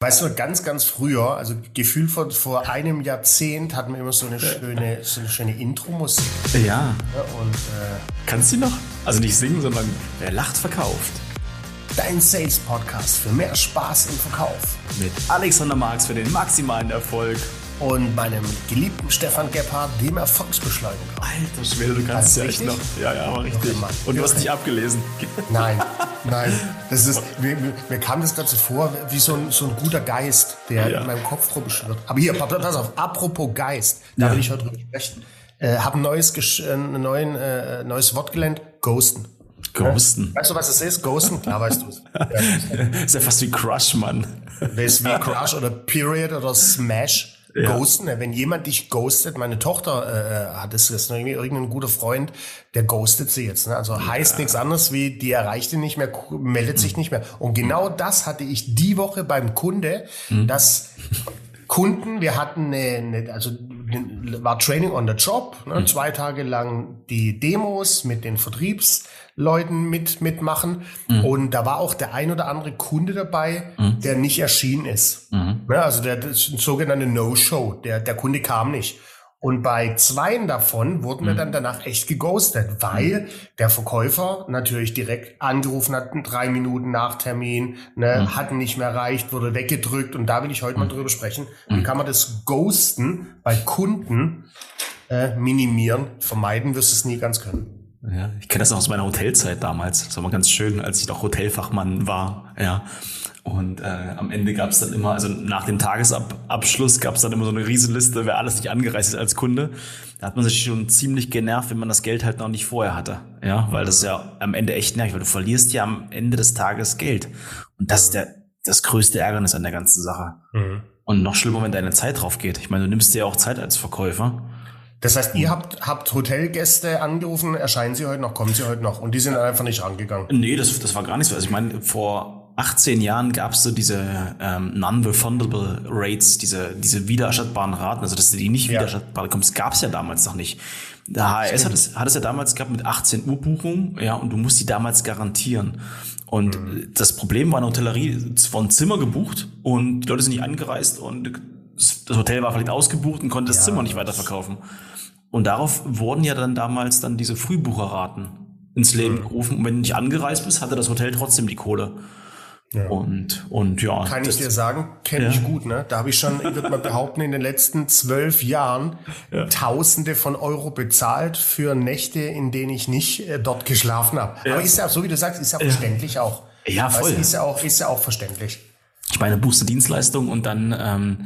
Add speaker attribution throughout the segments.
Speaker 1: Weißt du, ganz, ganz früher, also gefühlt vor, vor einem Jahrzehnt hatten wir immer so eine schöne, so eine schöne Intro-Musik.
Speaker 2: Ja.
Speaker 1: Ja, und äh,
Speaker 2: Kannst du noch? Also nicht singen, sondern wer lacht, verkauft.
Speaker 1: dein Sales-Podcast für mehr Spaß im Verkauf.
Speaker 2: Mit Alexander Marx für den maximalen Erfolg.
Speaker 1: Und meinem geliebten Stefan Gebhardt, dem Erfolgsbeschleuniger.
Speaker 2: Alter Schwede, du kannst es ja echt noch. Ja, ja, aber richtig.
Speaker 1: Mann.
Speaker 2: Und du hast nicht abgelesen.
Speaker 1: Nein, nein. Das ist, mir, mir, kam das gerade so vor, wie so ein, so ein guter Geist, der
Speaker 2: Ja.
Speaker 1: in meinem Kopf rumschwirrt. Aber hier, pass auf, apropos Geist, da
Speaker 2: Ja.
Speaker 1: will ich heute drüber sprechen. Äh, hab ein neues, Gesch- äh, neuen, äh, neues Wort gelernt, Ghosten.
Speaker 2: Ghosten.
Speaker 1: Weißt du, was es ist? Ghosten? Klar weißt du es. Ja.
Speaker 2: Ist ja fast wie Crush, Mann.
Speaker 1: Das ist wie Crush oder Period oder Smash.
Speaker 2: Ja.
Speaker 1: Ghosten, ne? wenn jemand dich ghostet, meine Tochter äh, hat es das ist irgendwie irgendein guter Freund, der ghostet sie jetzt. Ne? Also heißt nichts anderes wie, die erreicht ihn nicht mehr, meldet sich nicht mehr. Und genau das hatte ich die Woche beim Kunde, dass Kunden, wir hatten eine, eine also war Training on the Job, ne? zwei Tage lang die Demos mit den Vertriebsleuten mit mitmachen und da war auch der ein oder andere Kunde dabei, der nicht erschienen ist. Ne? Also der das ist ein sogenannte No-Show, der der Kunde kam nicht. Und bei zweien davon wurden wir dann danach echt geghostet, weil der Verkäufer natürlich direkt angerufen hat, drei Minuten nach Termin, ne, hat nicht mehr erreicht, wurde weggedrückt. Und da will ich heute mal drüber sprechen. Wie kann man das Ghosten bei Kunden äh, minimieren? Vermeiden wirst du es nie ganz können.
Speaker 2: Ja, ich kenne das noch aus meiner Hotelzeit damals. Das war mal ganz schön, als ich noch Hotelfachmann war. Ja. Und äh, am Ende gab es dann immer, also nach dem Tagesabschluss gab es dann immer so eine Riesenliste, wer alles nicht angereist ist als Kunde. Da hat man sich schon ziemlich genervt, wenn man das Geld halt noch nicht vorher hatte. Ja, weil das ist ja am Ende echt nervig, weil du verlierst ja am Ende des Tages Geld. Und das ist der, das größte Ärgernis an der ganzen Sache. Und noch schlimmer, wenn deine Zeit drauf geht. Ich meine, du nimmst dir ja auch Zeit als Verkäufer.
Speaker 1: Das heißt, ihr habt, habt Hotelgäste angerufen, erscheinen sie heute noch, kommen sie heute noch und die sind einfach nicht rangegangen.
Speaker 2: Nee, das, das war gar nicht so. Also ich meine, vor 18 Jahren gab es so diese ähm, Non-Refundable Rates, diese, diese wiedererstattbaren Raten, also dass die nicht
Speaker 1: Ja.
Speaker 2: wiedererstattbar bekommen. Das gab es ja damals noch nicht. Der HRS hat es, hat es ja damals gehabt mit 18 Uhr Buchung, ja, und du musst die damals garantieren. Und äh, das Problem war in der Hotellerie, es war ein Zimmer gebucht und die Leute sind nicht angereist und das Hotel war vielleicht ausgebucht und konnte das Zimmer nicht weiterverkaufen. Und darauf wurden ja dann damals dann diese Frühbucherraten ins Leben gerufen. Und wenn du nicht angereist bist, hatte das Hotel trotzdem die Kohle. Und, und ja.
Speaker 1: Kann ich dir sagen, kenne ich gut, ne? Da habe ich schon, ich würde mal behaupten, in den letzten zwölf Jahren Tausende von Euro bezahlt für Nächte, in denen ich nicht äh, dort geschlafen habe. Aber ist ja, so wie du sagst, ist ja verständlich auch.
Speaker 2: Ja,
Speaker 1: Weißt
Speaker 2: voll.
Speaker 1: du, Ist ja auch, ist ja auch verständlich.
Speaker 2: Ich meine, buchst du Dienstleistung und dann ähm,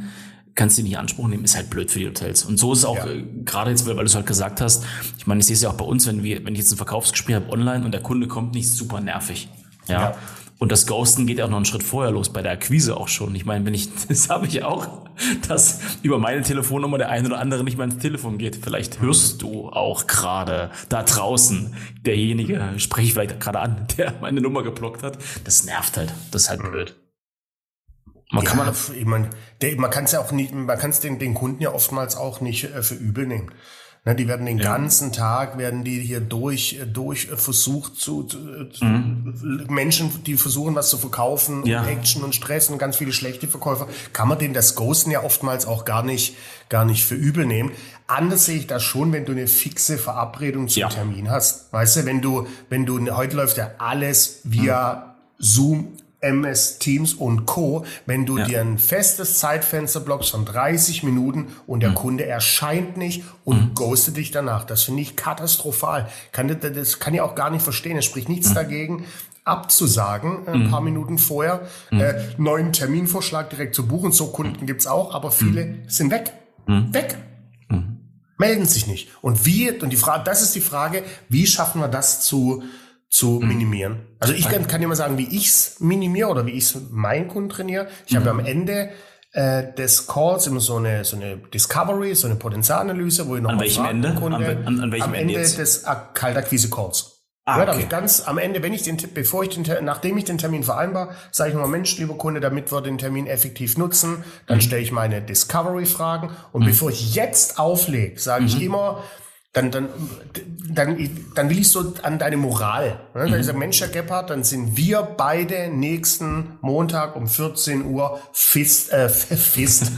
Speaker 2: kannst du nicht in Anspruch nehmen, ist halt blöd für die Hotels. Und so ist es auch,
Speaker 1: Ja.
Speaker 2: äh, gerade jetzt, weil du es halt gesagt hast, ich meine, ich sehe es ja auch bei uns, wenn wir, wenn ich jetzt ein Verkaufsgespräch habe online und der Kunde kommt nicht, super nervig. Ja.
Speaker 1: Ja.
Speaker 2: Und das Ghosten geht ja auch noch einen Schritt vorher los, bei der Akquise auch schon. Ich meine, wenn ich, das habe ich auch, dass über meine Telefonnummer der eine oder andere nicht mehr ins Telefon geht. Vielleicht hörst du auch gerade da draußen, derjenige, spreche ich vielleicht gerade an, der meine Nummer geblockt hat. Das nervt halt. Das ist halt blöd. Man kann
Speaker 1: ja,
Speaker 2: man,
Speaker 1: ich mein, der, man kann es ja auch nicht, man kann es den, den Kunden ja oftmals auch nicht äh, für übel nehmen. Ne, die werden den ganzen Tag, werden die hier durch, äh, durch äh, versucht zu, zu zu- Menschen, die versuchen, was zu verkaufen,
Speaker 2: Mhm. Ja.
Speaker 1: und Action und Stress und ganz viele schlechte Verkäufer, kann man denen das Ghosten ja oftmals auch gar nicht, gar nicht für übel nehmen. Anders sehe ich das schon, wenn du eine fixe Verabredung zum
Speaker 2: Ja.
Speaker 1: Termin hast. Weißt du, wenn du, wenn du, heute läuft ja alles via Zoom, MS Teams und Co. Wenn du
Speaker 2: Ja.
Speaker 1: dir ein festes Zeitfenster blockst von 30 Minuten und der Kunde erscheint nicht und
Speaker 2: Mhm.
Speaker 1: ghostet dich danach, das finde ich katastrophal. Kann, das- kann ich auch gar nicht verstehen. Es spricht nichts
Speaker 2: Mhm.
Speaker 1: dagegen, abzusagen, äh, ein paar Minuten vorher,
Speaker 2: Mhm.
Speaker 1: äh, neuen Terminvorschlag direkt zu buchen. So Kunden gibt's auch, aber viele
Speaker 2: Mhm.
Speaker 1: sind weg. Weg. Melden sich nicht. Und wie, und die Frage, das ist die Frage, wie schaffen wir das zu, zu
Speaker 2: Mhm.
Speaker 1: minimieren? Also ich kann, kann dir mal sagen, wie ich's minimiere oder wie ich's meinen Kunden trainiere. Ich habe am Ende äh, des Calls immer so eine, so eine Discovery, so eine Potenzialanalyse, wo ich noch
Speaker 2: An welchem Ende?
Speaker 1: Kunde,
Speaker 2: An an- an welchem
Speaker 1: am
Speaker 2: Ende
Speaker 1: Ende des Ak- Kaltakquise-Calls.
Speaker 2: Ah,
Speaker 1: ja,
Speaker 2: okay.
Speaker 1: ganz am Ende, wenn ich den, bevor ich den, nachdem ich den Termin vereinbar, sage ich nochmal, Mensch, lieber Kunde, damit wir den Termin effektiv nutzen, dann
Speaker 2: Mhm.
Speaker 1: stelle ich meine Discovery-Fragen und bevor ich jetzt auflege, sage
Speaker 2: Mhm.
Speaker 1: ich immer, dann, dann, dann, dann will ich so an deine Moral. Ne? Mhm. Da ist der Mensch, Herr Gebhardt, dann sind wir beide nächsten Montag um 14 Uhr Fist, äh, Fist.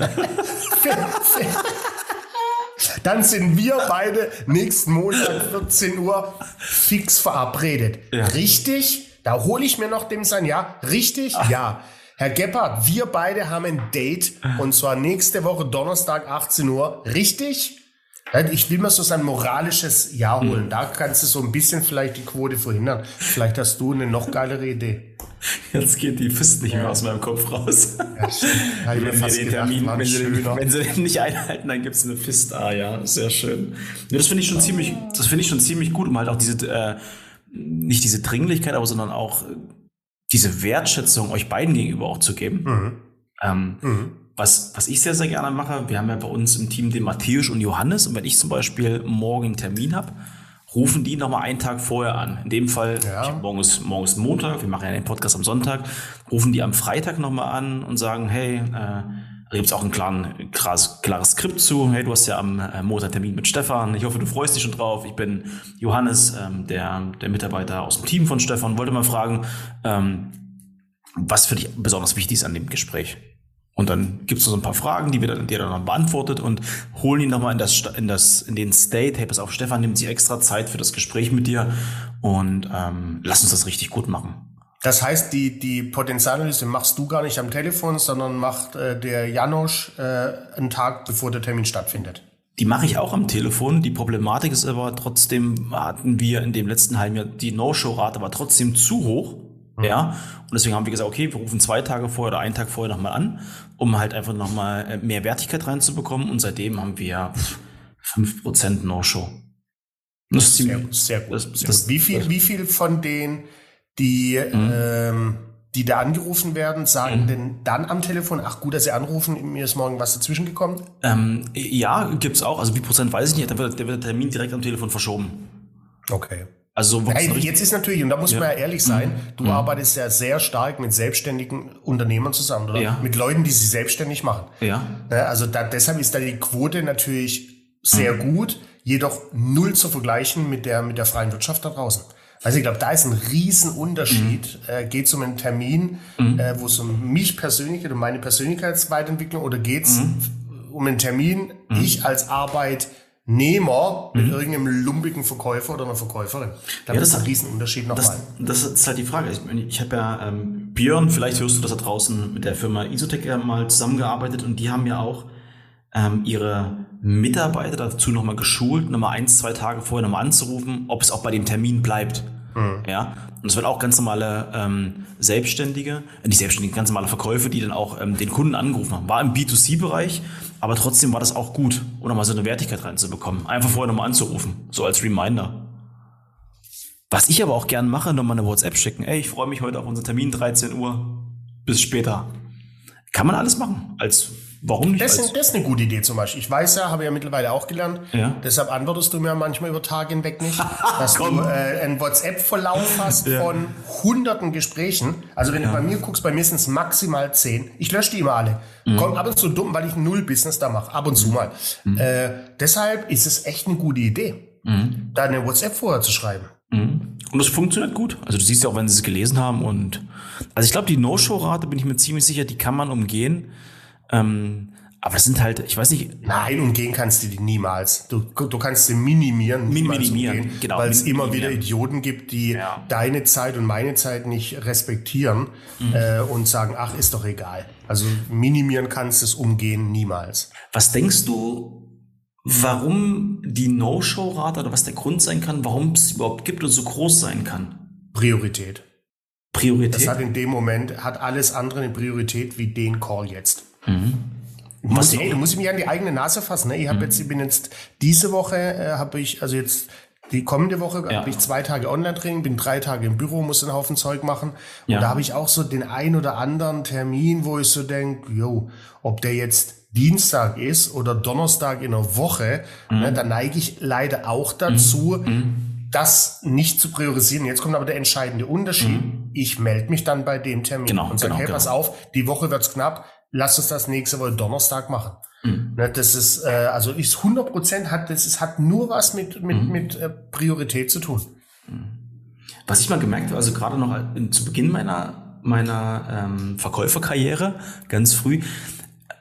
Speaker 1: dann sind wir beide nächsten Montag 14 Uhr fix verabredet. Ja. Richtig? Da hole ich mir noch dem sein Ja. Richtig? Ach. Ja. Herr Gebhardt, wir beide haben ein Date und zwar nächste Woche Donnerstag 18 Uhr. Richtig? Ich will mal so sein moralisches Ja holen. Mhm. Da kannst du so ein bisschen vielleicht die Quote verhindern. Vielleicht hast du eine noch geilere Idee.
Speaker 2: Jetzt geht die Fist nicht mehr aus meinem Kopf raus. Ja, wenn, den Termin, wenn, sie den, wenn, sie den, nicht einhalten, dann gibt es eine Fist. Ah ja, sehr schön. Ja, das finde ich schon ziemlich, das finde ich schon ziemlich gut, um halt auch diese, äh, nicht diese Dringlichkeit, aber sondern auch diese Wertschätzung euch beiden gegenüber auch zu geben. Mhm. Ähm, mhm was, was ich sehr, sehr gerne mache, wir haben ja bei uns im Team den Matthäus und Johannes und wenn ich zum Beispiel morgen einen Termin habe, rufen die nochmal einen Tag vorher an. In dem Fall, ja. morgen, ist, morgen ist Montag, wir machen ja den Podcast am Sonntag, rufen die am Freitag nochmal an und sagen, hey, äh, da gibt es auch ein klaren, klares, klares Skript zu. Hey, du hast ja am äh, Montag Termin mit Stefan. Ich hoffe, du freust dich schon drauf. Ich bin Johannes, ähm, der, der Mitarbeiter aus dem Team von Stefan. Wollte mal fragen, ähm, was für dich besonders wichtig ist an dem Gespräch. Und dann gibt es so ein paar Fragen, die, wir dann, die er dann beantwortet und holen ihn nochmal in, das, in, das, in den State. Hey, pass auf, Stefan nimmt sich extra Zeit für das Gespräch mit dir und ähm, lass uns das richtig gut machen.
Speaker 1: Das heißt, die, die Potenzialanalyse machst du gar nicht am Telefon, sondern macht äh, der Janosch äh, einen Tag, bevor der Termin stattfindet.
Speaker 2: Die mache ich auch am Telefon. Die Problematik ist aber trotzdem, hatten wir in dem letzten halben Jahr, die No-Show-Rate war trotzdem zu hoch. Mhm. Ja. Und deswegen haben wir gesagt, okay, wir rufen zwei Tage vorher oder einen Tag vorher nochmal an, um halt einfach nochmal äh, mehr Wertigkeit reinzubekommen. Und seitdem haben wir fünf Prozent No-Show.
Speaker 1: Das ist sehr, sehr gut. Das, sehr das, gut. Wie viel, wie viel von denen, die, mhm. ähm, die da angerufen werden, sagen mhm. denn dann am Telefon, ach gut, dass sie anrufen, mir ist morgen was dazwischen gekommen?
Speaker 2: Ähm, ja, gibt's auch. Also wie Prozent weiß ich nicht, dann wird, der Termin direkt am Telefon verschoben.
Speaker 1: Okay. Also Nein, jetzt ist natürlich, und da muss ja. man ja ehrlich sein, mhm. du mhm. arbeitest ja sehr stark mit selbstständigen Unternehmern zusammen, oder? Ja. Mit Leuten, die sich selbstständig machen. Ja. Also da, deshalb ist da die Quote natürlich sehr mhm. gut, jedoch null zu vergleichen mit der, mit der freien Wirtschaft da draußen. Also ich glaube, da ist ein Riesenunterschied. Mhm. Äh, geht es um einen Termin, mhm. äh, wo es um mich persönlich oder meine Persönlichkeitsweiterentwicklung oder geht es mhm. um einen Termin, ich als Arbeit Nehmer mit mhm. irgendeinem lumpigen Verkäufer oder einer Verkäuferin. Da ja, ist ein Riesenunterschied nochmal.
Speaker 2: Das, das ist halt die Frage. Ich, ich habe ja ähm, Björn, vielleicht hörst du das da draußen, mit der Firma Isotech mal zusammengearbeitet und die haben ja auch ähm, ihre Mitarbeiter dazu nochmal geschult, nochmal eins, zwei Tage vorher nochmal anzurufen, ob es auch bei dem Termin bleibt. Mhm. Ja, und es wird auch ganz normale ähm, Selbstständige, äh, nicht Selbstständige, ganz normale Verkäufe, die dann auch ähm, den Kunden angerufen haben. War im B2C-Bereich, aber trotzdem war das auch gut, um nochmal so eine Wertigkeit reinzubekommen. Einfach vorher nochmal anzurufen, so als Reminder. Was ich aber auch gern mache, nochmal eine WhatsApp schicken. Ey, ich freue mich heute auf unseren Termin, 13 Uhr. Bis später. Kann man alles machen. Als Warum nicht?
Speaker 1: Das, ist, das ist eine gute Idee zum Beispiel. Ich weiß ja, habe ja mittlerweile auch gelernt. Ja. Deshalb antwortest du mir manchmal über Tage hinweg nicht, dass du äh, einen WhatsApp-Verlauf hast ja. von hunderten Gesprächen. Also wenn ja. du bei mir guckst, bei mir sind es maximal zehn. Ich lösche die immer alle. Mhm. Kommt ab und zu dumm, weil ich null Business da mache. Ab und zu mal. Mhm. Äh, deshalb ist es echt eine gute Idee, mhm. da eine WhatsApp vorher zu schreiben.
Speaker 2: Mhm. Und das funktioniert gut. Also du siehst ja auch, wenn sie es gelesen haben und also ich glaube, die No-Show-Rate bin ich mir ziemlich sicher, die kann man umgehen ähm, aber das sind halt, ich weiß nicht.
Speaker 1: Nein, umgehen kannst du die niemals. Du, du kannst sie minimieren.
Speaker 2: Minimieren, umgehen,
Speaker 1: genau. Weil es immer wieder Idioten gibt, die ja. deine Zeit und meine Zeit nicht respektieren mhm. äh, und sagen, ach, ist doch egal. Also minimieren kannst du es umgehen niemals.
Speaker 2: Was denkst du, warum die No-Show-Rate oder was der Grund sein kann, warum es überhaupt gibt und so groß sein kann?
Speaker 1: Priorität.
Speaker 2: Priorität?
Speaker 1: Das hat in dem Moment, hat alles andere eine Priorität wie den Call jetzt. Mhm. Muss, hey, du musst mich an die eigene Nase fassen. Ne? Ich habe mhm. jetzt, ich bin jetzt diese Woche äh, habe ich, also jetzt die kommende Woche ja. habe ich zwei Tage Online-Training, bin drei Tage im Büro, muss einen Haufen Zeug machen. Und ja. da habe ich auch so den ein oder anderen Termin, wo ich so denke, jo, ob der jetzt Dienstag ist oder Donnerstag in der Woche, mhm. ne, da neige ich leider auch dazu, mhm. mhm. das nicht zu priorisieren. Jetzt kommt aber der entscheidende Unterschied. Mhm. Ich melde mich dann bei dem Termin
Speaker 2: genau,
Speaker 1: und sage,
Speaker 2: genau,
Speaker 1: hey,
Speaker 2: genau.
Speaker 1: pass auf, die Woche wird's knapp, lass uns das nächste Woche Donnerstag machen. Mhm. Ne, das ist, äh, also ist 100 Prozent hat, das ist, hat nur was mit, mit, mhm. mit äh, Priorität zu tun.
Speaker 2: Mhm. Was ich mal gemerkt habe, also gerade noch zu Beginn meiner, meiner ähm, Verkäuferkarriere, ganz früh,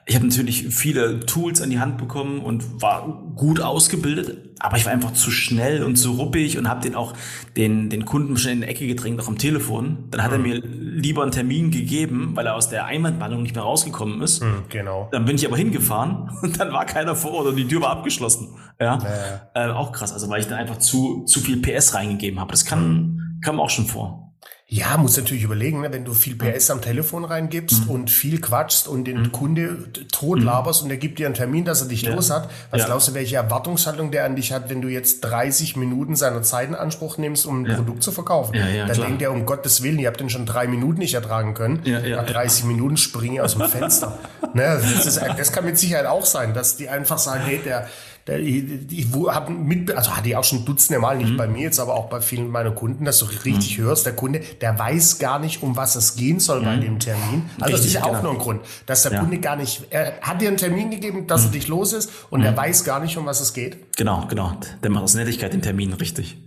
Speaker 2: ich habe natürlich viele Tools an die Hand bekommen und war gut ausgebildet, aber ich war einfach zu schnell und zu ruppig und habe den auch den, den Kunden schnell in die Ecke gedrängt, auch am Telefon. Dann hat er mhm. mir lieber einen Termin gegeben, weil er aus der Einwandbehandlung nicht mehr rausgekommen ist.
Speaker 1: Mhm, genau.
Speaker 2: Dann bin ich aber hingefahren und dann war keiner vor Ort und die Tür war abgeschlossen. Ja, ja. Äh, auch krass. Also weil ich da einfach zu zu viel PS reingegeben habe. Das kann mhm. kam auch schon vor.
Speaker 1: Ja, muss natürlich überlegen, ne, wenn du viel PS am Telefon reingibst mhm. und viel quatschst und den mhm. Kunde tot mhm. laberst und er gibt dir einen Termin, dass er dich ja. los hat. Was ja. glaubst du, welche Erwartungshaltung der an dich hat, wenn du jetzt 30 Minuten seiner Zeit in Anspruch nimmst, um ein ja. Produkt zu verkaufen? Ja, ja, Dann klar. denkt er, um Gottes Willen, ihr habt den schon drei Minuten nicht ertragen können. Ja, ja, Nach 30 Minuten springe ich aus dem Fenster. ne, das, ist, das kann mit Sicherheit auch sein, dass die einfach sagen, hey, der ich, ich habe mit, also hatte ich auch schon Dutzende Mal, nicht mhm. bei mir jetzt, aber auch bei vielen meiner Kunden, dass du richtig mhm. hörst, der Kunde, der weiß gar nicht, um was es gehen soll mhm. bei dem Termin. Also richtig, das ist ja auch genau. nur ein Grund, dass der ja. Kunde gar nicht, er hat dir einen Termin gegeben, dass er mhm. dich los ist und er mhm. weiß gar nicht, um was es geht.
Speaker 2: Genau, genau. Der macht aus Nettigkeit den Termin richtig.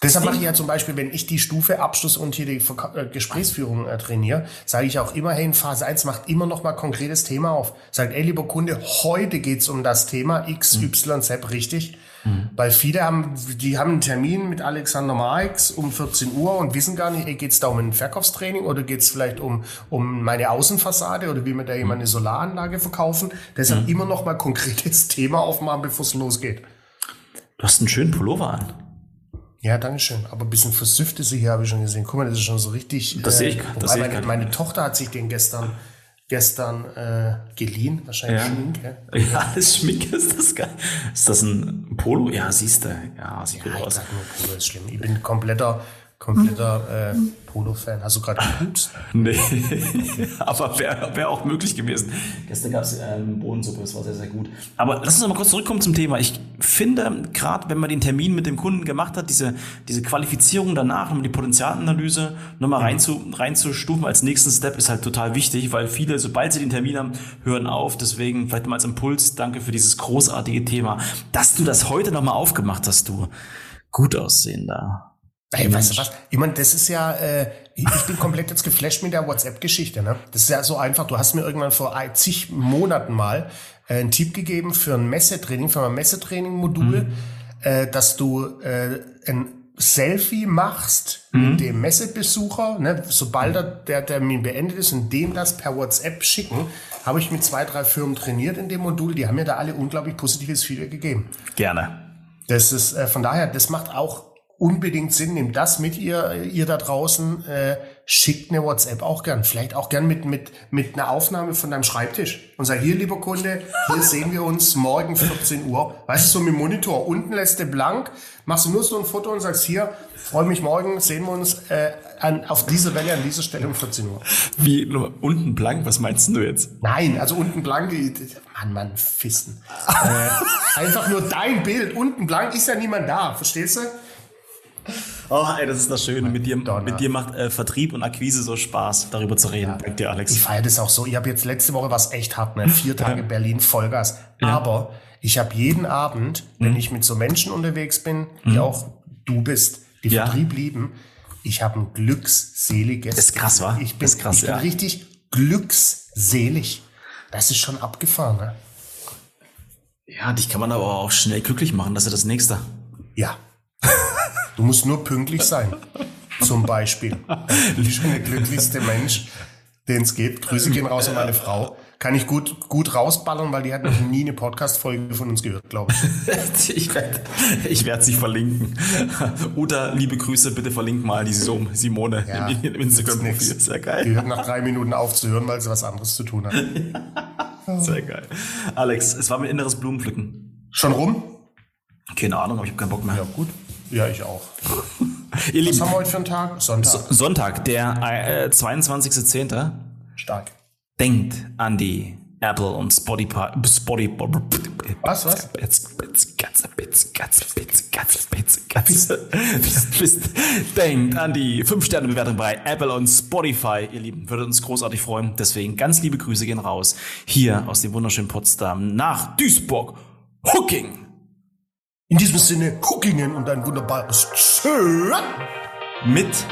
Speaker 1: Deshalb mache ich ja zum Beispiel, wenn ich die Stufe Abschluss und hier die äh, Gesprächsführung äh, trainiere, sage ich auch immer, hey, in Phase 1 macht immer noch mal konkretes Thema auf. Sagt, ey, lieber Kunde, heute geht's um das Thema X, mhm. Y, Z, richtig? Mhm. Weil viele haben, die haben einen Termin mit Alexander Marx um 14 Uhr und wissen gar nicht, ey, geht's da um ein Verkaufstraining oder geht's vielleicht um, um meine Außenfassade oder wie wir da jemand mhm. eine Solaranlage verkaufen? Deshalb mhm. immer noch mal konkretes Thema aufmachen, bevor es losgeht.
Speaker 2: Du hast einen schönen Pullover an.
Speaker 1: Ja, danke schön. Aber ein bisschen versüfft ist sie hier, habe ich schon gesehen. Guck mal, das ist schon so richtig.
Speaker 2: Das äh, sehe ich. Das sehe
Speaker 1: ich meine, meine Tochter hat sich den gestern gestern äh, geliehen, wahrscheinlich
Speaker 2: ja.
Speaker 1: Schmink.
Speaker 2: Ja, ja das Schmink ist das geil. Ist das ein Polo? Ja, siehst du. Ja, sieht ja, gut aus.
Speaker 1: Sag nur, Polo ist schlimm. Ich bin kompletter kompletter äh, Polo-Fan. Hast du gerade gepupst?
Speaker 2: nee, aber wäre wär auch möglich gewesen. Gestern gab es ähm, Bohnensuppe, das war sehr, sehr gut. Aber lass uns noch mal kurz zurückkommen zum Thema. Ich finde, gerade wenn man den Termin mit dem Kunden gemacht hat, diese, diese Qualifizierung danach, um die Potenzialanalyse nochmal rein zu, reinzustufen als nächsten Step ist halt total wichtig, weil viele, sobald sie den Termin haben, hören auf. Deswegen vielleicht mal als Impuls, danke für dieses großartige Thema, dass du das heute nochmal aufgemacht hast, du gut aussehender
Speaker 1: Hey, weißt du was? Ich meine, das ist ja, äh, ich, ich bin komplett jetzt geflasht mit der WhatsApp-Geschichte. Ne? Das ist ja so einfach. Du hast mir irgendwann vor zig Monaten mal äh, einen Tipp gegeben für ein Messetraining, für ein Messetraining-Modul, mhm. äh, dass du äh, ein Selfie machst mhm. mit dem Messebesucher, ne? sobald der, der Termin beendet ist und dem das per WhatsApp schicken, habe ich mit zwei, drei Firmen trainiert in dem Modul. Die haben mir da alle unglaublich positives Feedback gegeben.
Speaker 2: Gerne.
Speaker 1: Das ist äh, von daher, das macht auch unbedingt Sinn. Nehmt das mit ihr, ihr da draußen. Äh, schickt eine WhatsApp auch gern. Vielleicht auch gern mit, mit, mit einer Aufnahme von deinem Schreibtisch. Und sag, hier, lieber Kunde, hier sehen wir uns morgen 14 Uhr. Weißt du, so mit Monitor. Unten lässt du blank, machst du nur so ein Foto und sagst, hier, freue mich morgen, sehen wir uns äh, an, auf dieser Welle an dieser Stelle um 14 Uhr.
Speaker 2: Wie, unten blank, was meinst du jetzt?
Speaker 1: Nein, also unten blank, Mann, Mann, Fissen. äh, einfach nur dein Bild, unten blank, ist ja niemand da, verstehst du?
Speaker 2: Oh, ey, das ist das Schöne. Mit dir, mit dir macht äh, Vertrieb und Akquise so Spaß, darüber zu reden. Ja. Dank dir, Alex.
Speaker 1: Ich feiere das auch so. Ich habe jetzt letzte Woche was echt hart, ne? Vier Tage Berlin Vollgas. Ja. Aber ich habe jeden Abend, wenn mhm. ich mit so Menschen unterwegs bin, wie mhm. auch du bist, die ja. Vertrieb lieben, ich habe ein glücksseliges.
Speaker 2: Das ist krass, wa?
Speaker 1: Ich bin, ist krass, ich bin richtig glücksselig. Das ist schon abgefahren, ne?
Speaker 2: Ja, dich kann man aber auch schnell glücklich machen. Das ist ja das Nächste.
Speaker 1: Ja. Du musst nur pünktlich sein. Zum Beispiel. Ich bin der glücklichste Mensch, den es gibt. Grüße gehen raus an meine Frau. Kann ich gut, gut rausballern, weil die hat noch nie eine Podcast-Folge von uns gehört, glaube
Speaker 2: ich. ich werde ich werd sie verlinken. Oder liebe Grüße, bitte verlink mal die Simone
Speaker 1: ja, im, im Instagram-Profil. Sehr geil. Die hört nach drei Minuten auf zu hören, weil sie was anderes zu tun hat.
Speaker 2: Sehr geil. Alex, es war mein inneres Blumenpflücken.
Speaker 1: Schon rum?
Speaker 2: Keine Ahnung, aber ich habe keinen Bock mehr.
Speaker 1: Ja, gut. Ja, ich auch. Ihr Was haben wir heute für einen Tag?
Speaker 2: Sonntag. Sonntag, der äh, 22.10.
Speaker 1: Stark.
Speaker 2: Denkt an die Apple und Spotify. Spotify
Speaker 1: was, was?
Speaker 2: Denkt an die 5-Sterne-Bewertung bei Apple und Spotify, ihr Lieben. Würde uns großartig freuen. Deswegen ganz liebe Grüße gehen raus. Hier aus dem wunderschönen Potsdam nach Duisburg. Hooking!
Speaker 1: In diesem Sinne, Hookingen und ein wunderbares Tschö.
Speaker 2: Mit